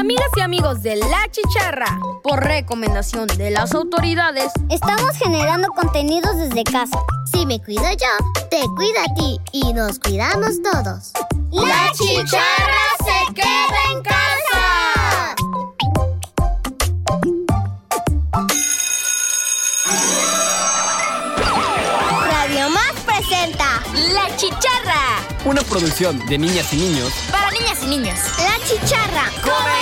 Amigas y amigos de La Chicharra, por recomendación de las autoridades, estamos generando contenidos desde casa. Si me cuido yo, te cuida a ti y nos cuidamos todos. La Chicharra se queda en casa. Radio Más presenta La Chicharra. Una producción de niñas y niños. Para niñas y niños. La Chicharra. ¡Comenzamos!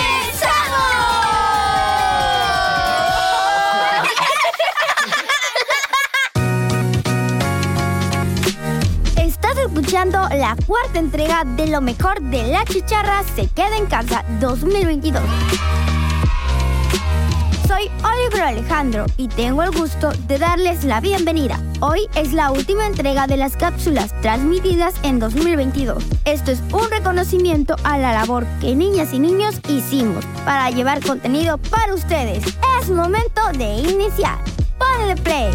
La cuarta entrega de lo mejor de La Chicharra se queda en casa 2022. Soy Oliver Alejandro y tengo el gusto de darles la bienvenida. Hoy es la última entrega de las cápsulas transmitidas en 2022. Esto es un reconocimiento a la labor que niñas y niños hicimos para llevar contenido para ustedes. Es momento de iniciar. Ponle play.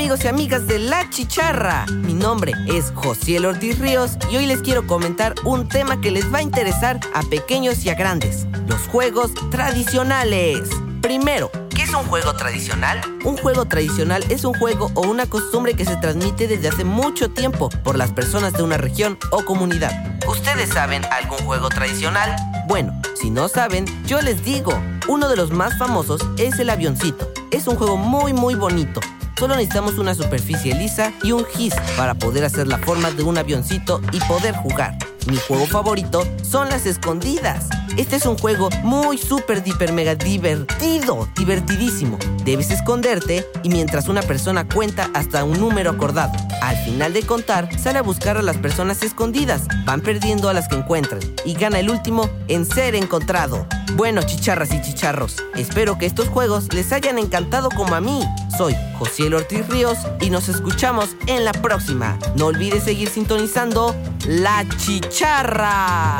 Amigos y amigas de La Chicharra. Mi nombre es José Ortiz Ríos y hoy les quiero comentar un tema que les va a interesar a pequeños y a grandes. Los juegos tradicionales. Primero, ¿qué es un juego tradicional? Un juego tradicional es un juego o una costumbre que se transmite desde hace mucho tiempo por las personas de una región o comunidad. ¿Ustedes saben algún juego tradicional? Bueno, si no saben, yo les digo. Uno de los más famosos es el avioncito. Es un juego muy muy bonito. Solo necesitamos una superficie lisa y un gis para poder hacer la forma de un avioncito y poder jugar. Mi juego favorito son las escondidas. Este es un juego muy súper, hiper, mega divertido, divertidísimo. Debes esconderte y mientras una persona cuenta hasta un número acordado. Al final de contar, sale a buscar a las personas escondidas. Van perdiendo a las que encuentran y gana el último en ser encontrado. Bueno, chicharras y chicharros, espero que estos juegos les hayan encantado como a mí. Soy José Ortiz Ríos y nos escuchamos en la próxima. No olvides seguir sintonizando La Chicharra.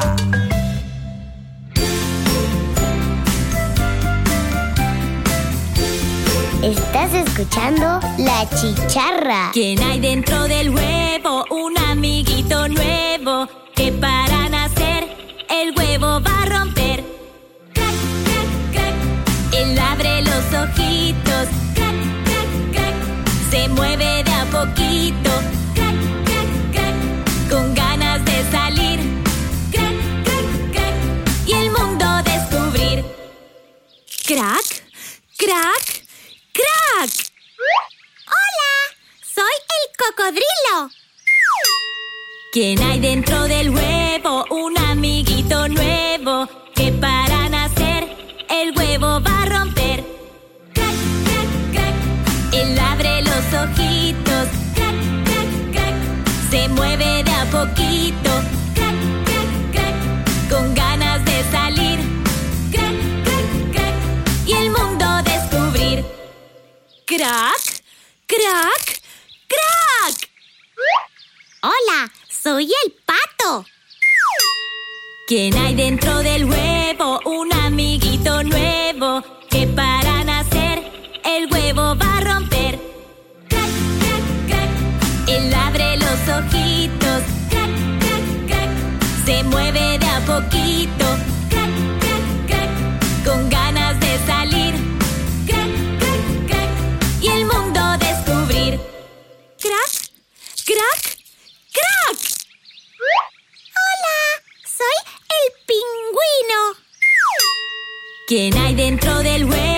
Estás escuchando La Chicharra. ¿Quién hay dentro del huevo? Un amiguito nuevo que para nacer el huevo va a romper. Crac, crac, crack. Él abre los ojitos. Crac, crac, crack. Se mueve de a poquito. Crac, crac, crack. Con ganas de salir. Crac, crac, crack. Y el mundo descubrir. Crack, crack, crack. Cocodrilo. ¿Quién hay dentro del huevo? Un amiguito nuevo que para nacer el huevo va a romper. Crac, crac, crack. Él abre los ojitos. Crac, crac, crack. Se mueve de a poquito. Crac, crac, crack. Con ganas de salir. Crac, crac, crack. Y el mundo descubrir. Crack, crack, crack. Hola, soy el pato. ¿Quién hay dentro del huevo? Un amiguito nuevo que para nacer el huevo va ¿Quién hay dentro del huevo?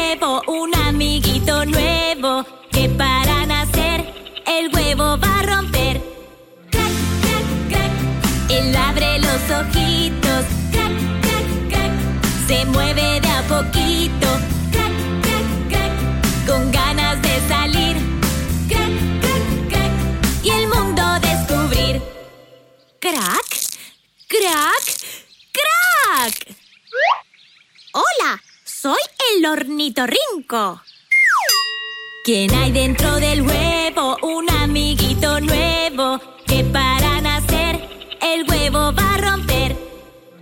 ¿Quién hay dentro del huevo? Un amiguito nuevo que para nacer el huevo va a romper.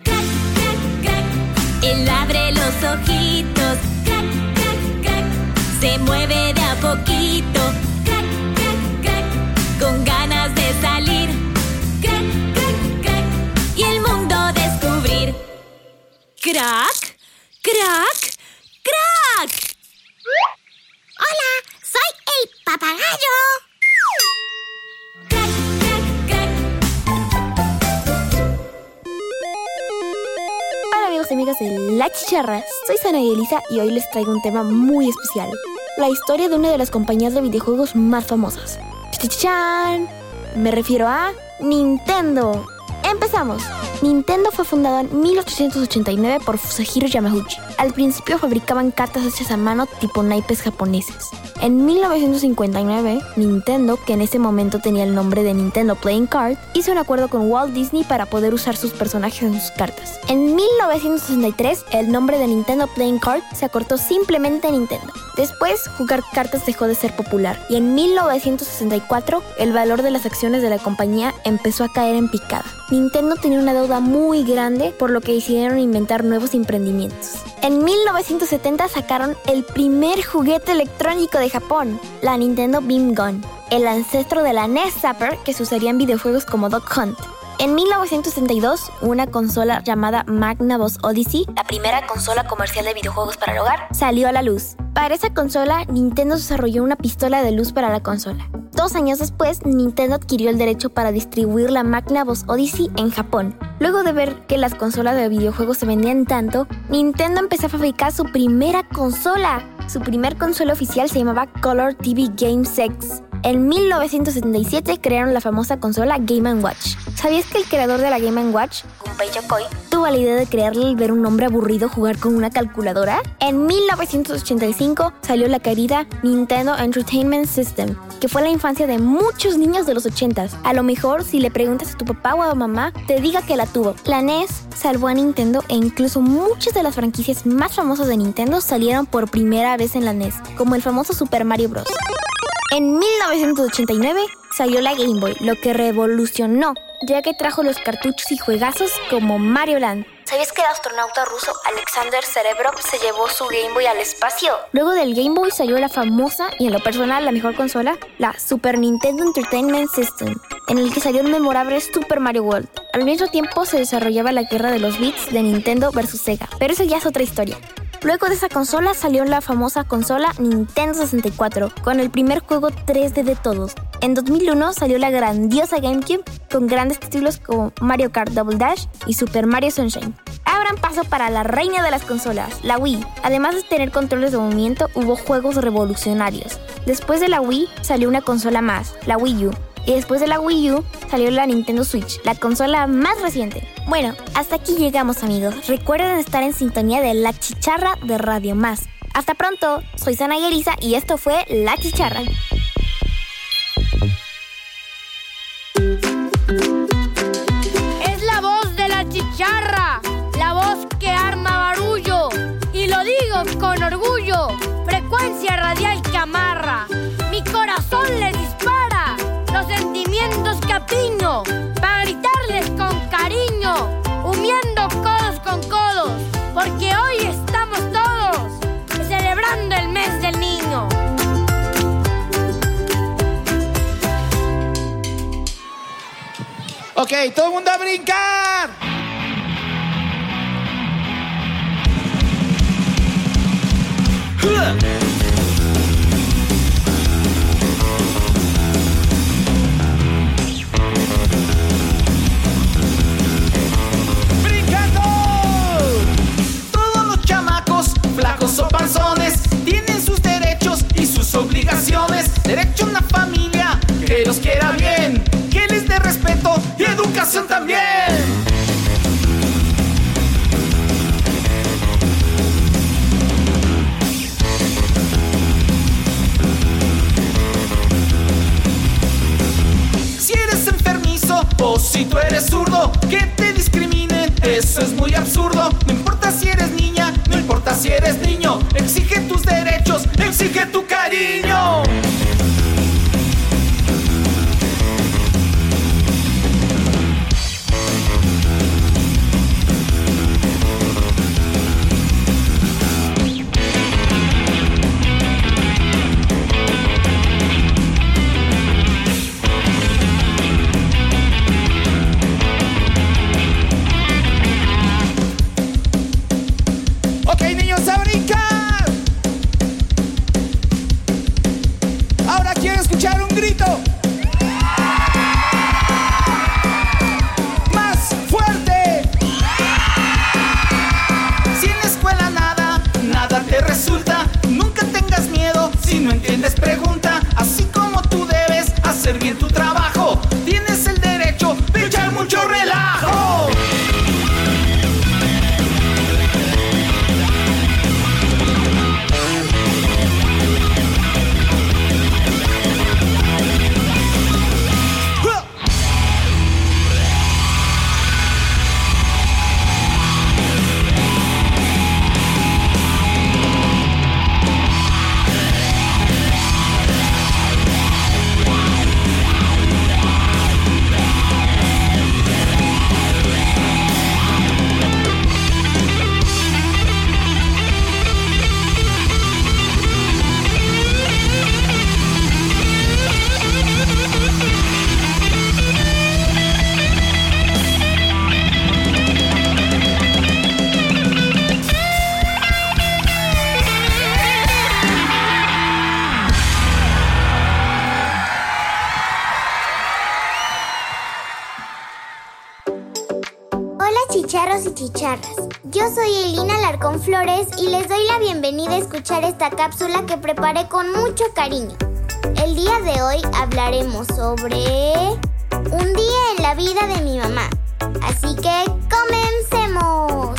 Crac, crac, crack. Él abre los ojitos. Crac, crac, crack. Se mueve de a poquito. Crac, crac, crack. Con ganas de salir. Crac, crac, crack. Y ¡Crack! ¡Crack! ¡Crack! Hola, soy el papagayo. Hola amigos y amigas de La Chicharra, soy Sana y Elisa y hoy les traigo un tema muy especial. La historia de una de las compañías de videojuegos más famosas. ¡Chichan! Me refiero a Nintendo. ¡Empezamos! Nintendo fue fundado en 1889 por Fusahiro Yamauchi. Al principio fabricaban cartas hechas a mano tipo naipes japoneses. En 1959, Nintendo, que en ese momento tenía el nombre de Nintendo Playing Card, hizo un acuerdo con Walt Disney para poder usar sus personajes en sus cartas. En 1963, el nombre de Nintendo Playing Card se acortó simplemente a Nintendo. Después, jugar cartas dejó de ser popular y en 1964 el valor de las acciones de la compañía empezó a caer en picada. Nintendo tenía una deuda muy grande por lo que decidieron inventar nuevos emprendimientos. En 1970 sacaron el primer juguete electrónico de Japón, la Nintendo Beam Gun, el ancestro de la NES Zapper que se en videojuegos como Dog Hunt. En 1962, una consola llamada Magnavox Odyssey, la primera consola comercial de videojuegos para el hogar, salió a la luz. Para esa consola, Nintendo desarrolló una pistola de luz para la consola. Dos años después, Nintendo adquirió el derecho para distribuir la Magnavox Odyssey en Japón. Luego de ver que las consolas de videojuegos se vendían tanto, Nintendo empezó a fabricar su primera consola. Su primer consola oficial se llamaba Color TV Game 6. En 1977 crearon la famosa consola Game Watch. ¿Sabías que el creador de la Game Watch, Gunpei Yokoi, tuvo la idea de crearle al ver un hombre aburrido jugar con una calculadora? En 1985 salió la querida Nintendo Entertainment System, que fue la infancia de muchos niños de los 80s. A lo mejor, si le preguntas a tu papá o a mamá, te diga que la tuvo. La NES salvó a Nintendo e incluso muchas de las franquicias más famosas de Nintendo salieron por primera vez en la NES, como el famoso Super Mario Bros. En 1989 salió la Game Boy, lo que revolucionó, ya que trajo los cartuchos y juegazos como Mario Land. ¿Sabías que el astronauta ruso Alexander Serebrov se llevó su Game Boy al espacio? Luego del Game Boy salió la famosa y en lo personal la mejor consola, la Super Nintendo Entertainment System, en el que salió un memorable Super Mario World. Al mismo tiempo se desarrollaba la guerra de los bits de Nintendo versus Sega, pero eso ya es otra historia. Luego de esa consola salió la famosa consola Nintendo 64, con el primer juego 3D de todos. En 2001 salió la grandiosa GameCube con grandes títulos como Mario Kart Double Dash y Super Mario Sunshine. Abran paso para la reina de las consolas, la Wii. Además de tener controles de movimiento, hubo juegos revolucionarios. Después de la Wii salió una consola más, la Wii U, y después de la Wii U salió la Nintendo Switch, la consola más reciente. Bueno, hasta aquí llegamos amigos. Recuerden estar en sintonía de La Chicharra de Radio Más. Hasta pronto, soy Sana y Elisa y esto fue La Chicharra. Es la voz de la chicharra, la voz que arma barullo. Y lo digo con orgullo, frecuencia radial que amarra. Mi corazón le dispara sentimientos que apiño para gritarles con cariño, humiendo codos con codos, porque hoy estamos todos celebrando el mes del niño. Ok, todo el mundo a brincar. ¡Brincando! Quiera bien, que les dé respeto y educación también. Si eres enfermizo o si tú eres zurdo, que te discriminen, eso es muy absurdo. No importa si eres niña, no importa si eres niño, exige tus derechos, exige tu cariño. Y les doy la bienvenida a escuchar esta cápsula que preparé con mucho cariño. El día de hoy hablaremos sobre un día en la vida de mi mamá. Así que comencemos.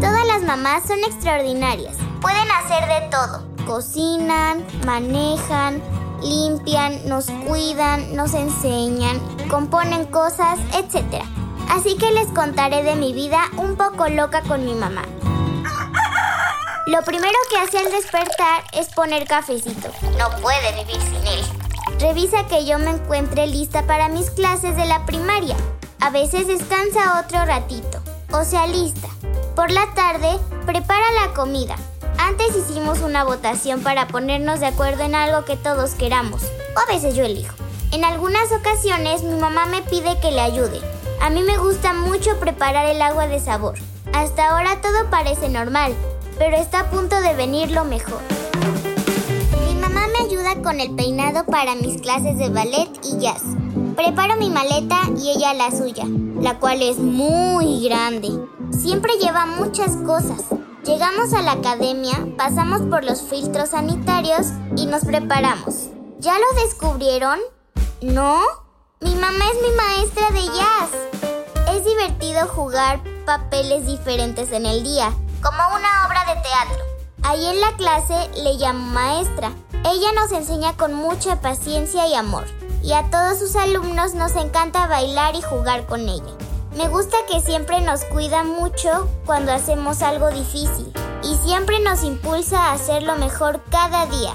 Todas las mamás son extraordinarias. Pueden hacer de todo. Cocinan, manejan, limpian, nos cuidan, nos enseñan, componen cosas, etc. Así que les contaré de mi vida un poco loca con mi mamá. Lo primero que hace al despertar es poner cafecito. No puede vivir sin él. Revisa que yo me encuentre lista para mis clases de la primaria. A veces descansa otro ratito. O sea, lista. Por la tarde, prepara la comida. Antes hicimos una votación para ponernos de acuerdo en algo que todos queramos. O a veces yo elijo. En algunas ocasiones mi mamá me pide que le ayude. A mí me gusta mucho preparar el agua de sabor. Hasta ahora todo parece normal, pero está a punto de venir lo mejor. Mi mamá me ayuda con el peinado para mis clases de ballet y jazz. Preparo mi maleta y ella la suya, la cual es muy grande. Siempre lleva muchas cosas. Llegamos a la academia, pasamos por los filtros sanitarios y nos preparamos. ¿Ya lo descubrieron? ¿No? Mi mamá es mi maestra de jazz. Es divertido jugar papeles diferentes en el día, como una obra de teatro. Ahí en la clase le llamo maestra. Ella nos enseña con mucha paciencia y amor. Y a todos sus alumnos nos encanta bailar y jugar con ella. Me gusta que siempre nos cuida mucho cuando hacemos algo difícil y siempre nos impulsa a hacerlo mejor cada día.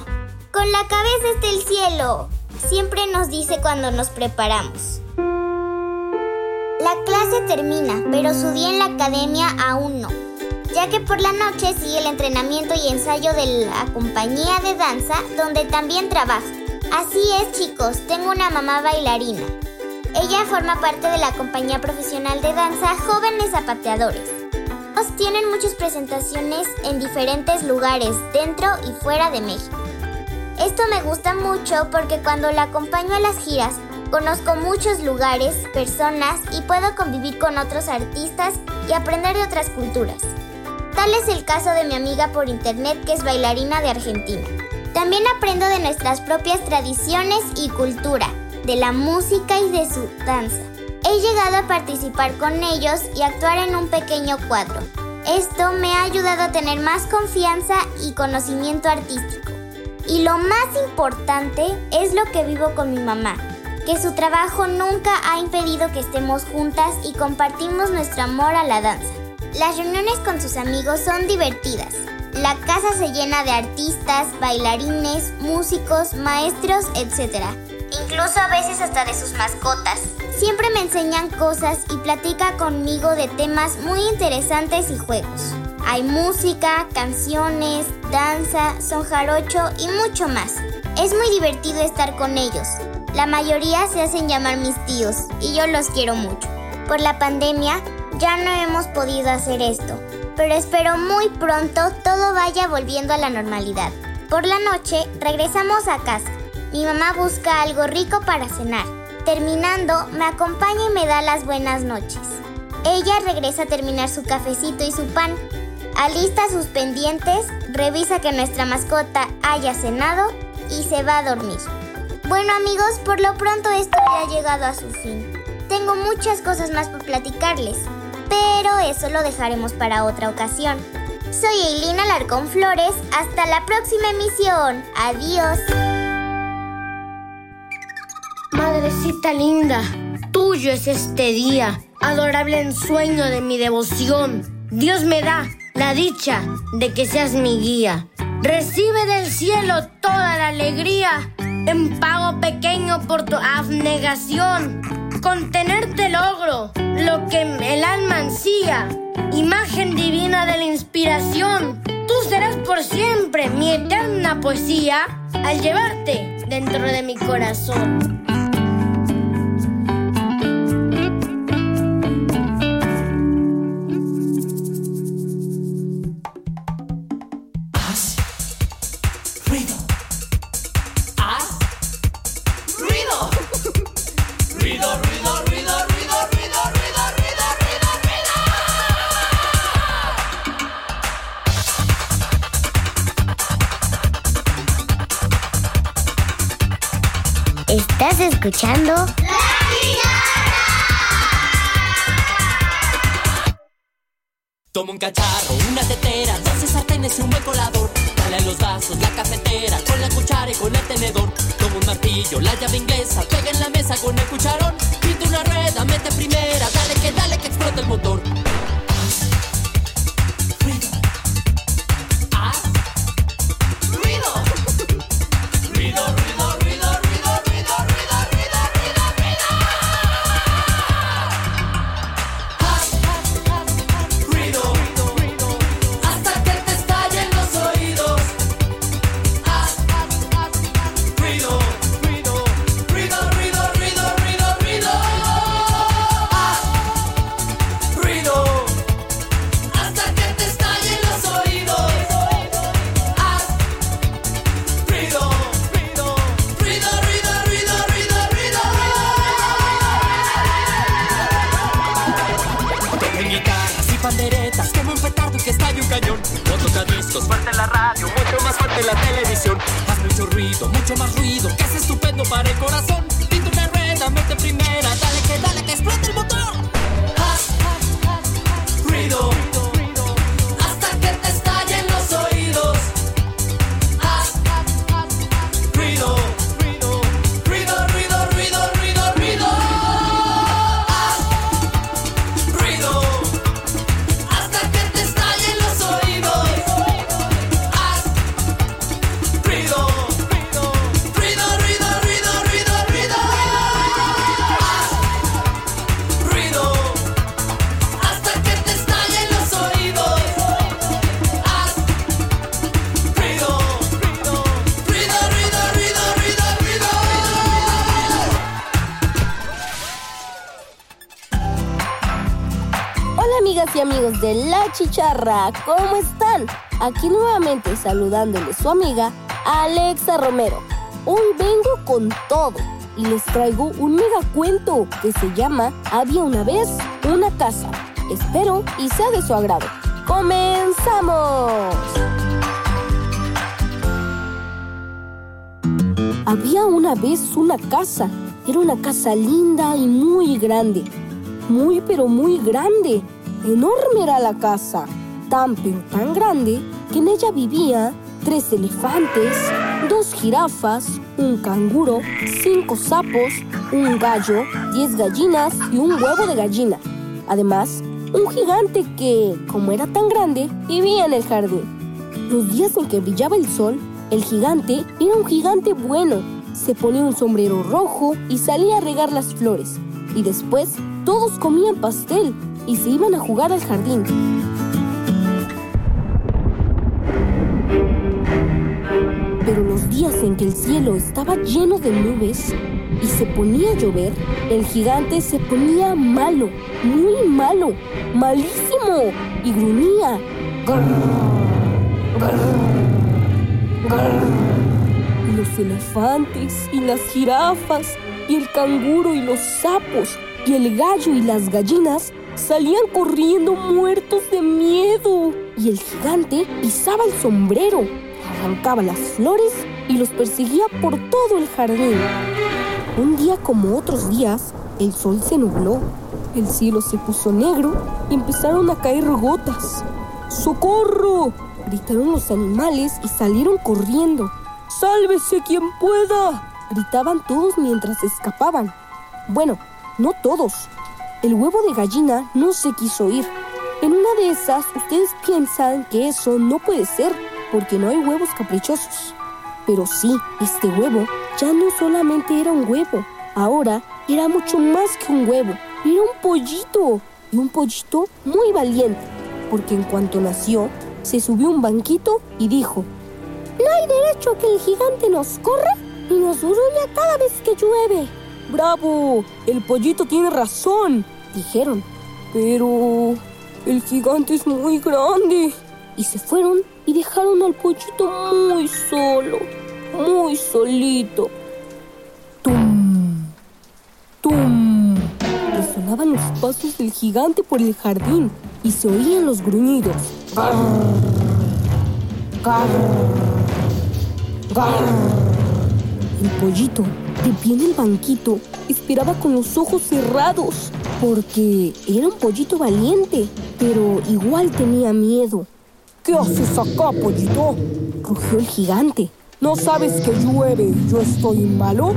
Con la cabeza está el cielo. Siempre nos dice cuando nos preparamos. La clase termina, pero su día en la academia aún no, ya que por la noche sigue el entrenamiento y ensayo de la compañía de danza donde también trabaja. Así es chicos, tengo una mamá bailarina. Ella forma parte de la compañía profesional de danza Jóvenes Zapateadores. Tienen muchas presentaciones en diferentes lugares, dentro y fuera de México. Esto me gusta mucho porque cuando la acompaño a las giras, conozco muchos lugares, personas y puedo convivir con otros artistas y aprender de otras culturas. Tal es el caso de mi amiga por internet que es bailarina de Argentina. También aprendo de nuestras propias tradiciones y cultura, de la música y de su danza. He llegado a participar con ellos y actuar en un pequeño cuadro. Esto me ha ayudado a tener más confianza y conocimiento artístico. Y lo más importante es lo que vivo con mi mamá, que su trabajo nunca ha impedido que estemos juntas y compartimos nuestro amor a la danza. Las reuniones con sus amigos son divertidas. La casa se llena de artistas, bailarines, músicos, maestros, etc incluso a veces hasta de sus mascotas. Siempre me enseñan cosas y platica conmigo de temas muy interesantes y juegos. Hay música, canciones, danza, son jarocho y mucho más. Es muy divertido estar con ellos. La mayoría se hacen llamar mis tíos y yo los quiero mucho. Por la pandemia ya no hemos podido hacer esto, pero espero muy pronto todo vaya volviendo a la normalidad. Por la noche regresamos a casa mi mamá busca algo rico para cenar. Terminando, me acompaña y me da las buenas noches. Ella regresa a terminar su cafecito y su pan. Alista sus pendientes, revisa que nuestra mascota haya cenado y se va a dormir. Bueno amigos, por lo pronto esto ya ha llegado a su fin. Tengo muchas cosas más por platicarles, pero eso lo dejaremos para otra ocasión. Soy Eileen Alarcón Flores, hasta la próxima emisión. Adiós. Madrecita linda, tuyo es este día, adorable ensueño de mi devoción. Dios me da la dicha de que seas mi guía. Recibe del cielo toda la alegría, en pago pequeño por tu abnegación. Contenerte logro lo que el alma ansía, imagen divina de la inspiración. Tú serás por siempre mi eterna poesía al llevarte dentro de mi corazón. Escuchando Toma un cacharro, una tetera, 12 sartenes y un buen colador. Dale los vasos, la cafetera, con la cuchara y con el tenedor. Toma un martillo, la llave inglesa, pega en la mesa con el cucharón. Pinta una rueda, mete primera, dale que dale que explota el motor. para el corazón. Chicharra, ¿cómo están? Aquí nuevamente saludándole su amiga Alexa Romero. Hoy vengo con todo y les traigo un mega cuento que se llama Había una vez una casa. Espero y sea de su agrado. ¡Comenzamos! Había una vez una casa. Era una casa linda y muy grande. Muy pero muy grande Enorme era la casa, tan pero tan grande que en ella vivía tres elefantes, dos jirafas, un canguro, cinco sapos, un gallo, diez gallinas y un huevo de gallina. Además, un gigante que, como era tan grande, vivía en el jardín. Los días en que brillaba el sol, el gigante era un gigante bueno. Se ponía un sombrero rojo y salía a regar las flores. Y después todos comían pastel y se iban a jugar al jardín. Pero los días en que el cielo estaba lleno de nubes y se ponía a llover, el gigante se ponía malo, muy malo, malísimo, y gruñía. Y los elefantes y las jirafas y el canguro y los sapos y el gallo y las gallinas Salían corriendo muertos de miedo. Y el gigante pisaba el sombrero, arrancaba las flores y los perseguía por todo el jardín. Un día como otros días, el sol se nubló, el cielo se puso negro y empezaron a caer gotas. ¡Socorro! gritaron los animales y salieron corriendo. ¡Sálvese quien pueda! gritaban todos mientras escapaban. Bueno, no todos, el huevo de gallina no se quiso ir. En una de esas, ustedes piensan que eso no puede ser, porque no hay huevos caprichosos. Pero sí, este huevo ya no solamente era un huevo, ahora era mucho más que un huevo, era un pollito, y un pollito muy valiente, porque en cuanto nació, se subió a un banquito y dijo, No hay derecho a que el gigante nos corra y nos gruña cada vez que llueve. ¡Bravo! El pollito tiene razón, dijeron. Pero el gigante es muy grande. Y se fueron y dejaron al pollito muy solo, muy solito. ¡Tum! ¡Tum! Resonaban los pasos del gigante por el jardín y se oían los gruñidos. El pollito de pie en el banquito, esperaba con los ojos cerrados, porque era un pollito valiente, pero igual tenía miedo. ¿Qué haces acá, pollito? rugió el gigante. ¿No sabes que llueve y yo estoy malo?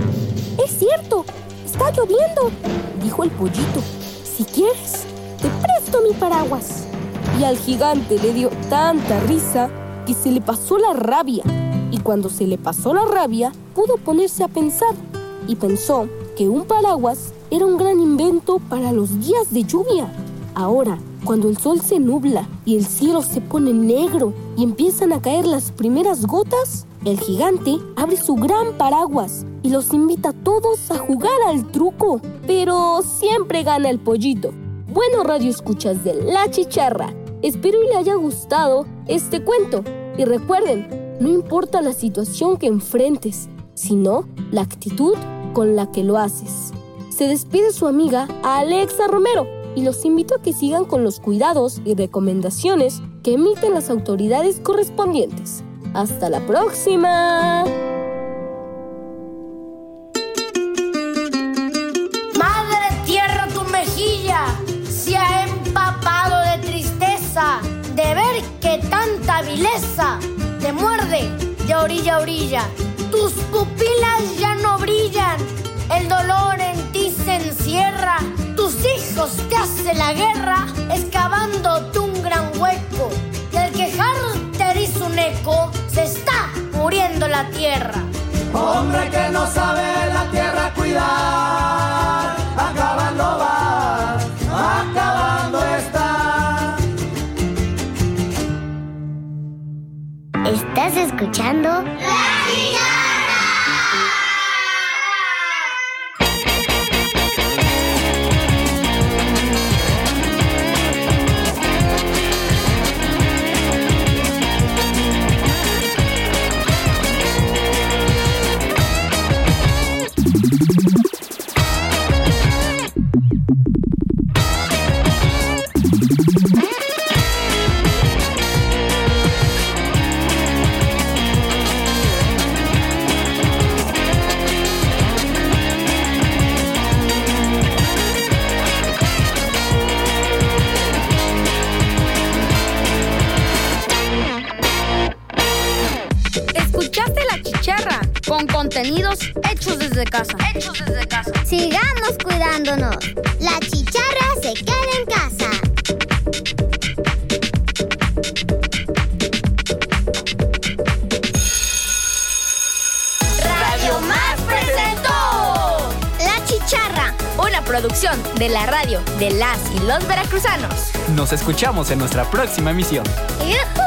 Es cierto, está lloviendo, dijo el pollito. Si quieres, te presto mi paraguas. Y al gigante le dio tanta risa que se le pasó la rabia. Y cuando se le pasó la rabia, pudo ponerse a pensar. Y pensó que un paraguas era un gran invento para los días de lluvia. Ahora, cuando el sol se nubla y el cielo se pone negro y empiezan a caer las primeras gotas, el gigante abre su gran paraguas y los invita a todos a jugar al truco. Pero siempre gana el pollito. Bueno, radio escuchas de La Chicharra. Espero y le haya gustado este cuento. Y recuerden, no importa la situación que enfrentes, sino la actitud con la que lo haces. Se despide su amiga Alexa Romero y los invito a que sigan con los cuidados y recomendaciones que emiten las autoridades correspondientes. ¡Hasta la próxima! Madre tierra, tu mejilla se ha empapado de tristeza de ver que tanta vileza te muerde de orilla a orilla. Tus pupilas ya no brillan, el dolor en ti se encierra tus hijos te hacen la guerra, excavándote un gran hueco. Y al quejar te hizo un eco, se está muriendo la tierra. Hombre que no sabe la tierra cuidar, acabando va, acabando está. ¿Estás escuchando? ¡La contenidos hechos desde casa. Hechos desde casa. Sigamos cuidándonos. La chicharra se queda en casa. Radio Más presentó La chicharra. Una producción de la radio de las y los veracruzanos. Nos escuchamos en nuestra próxima emisión. ¡Yuhu!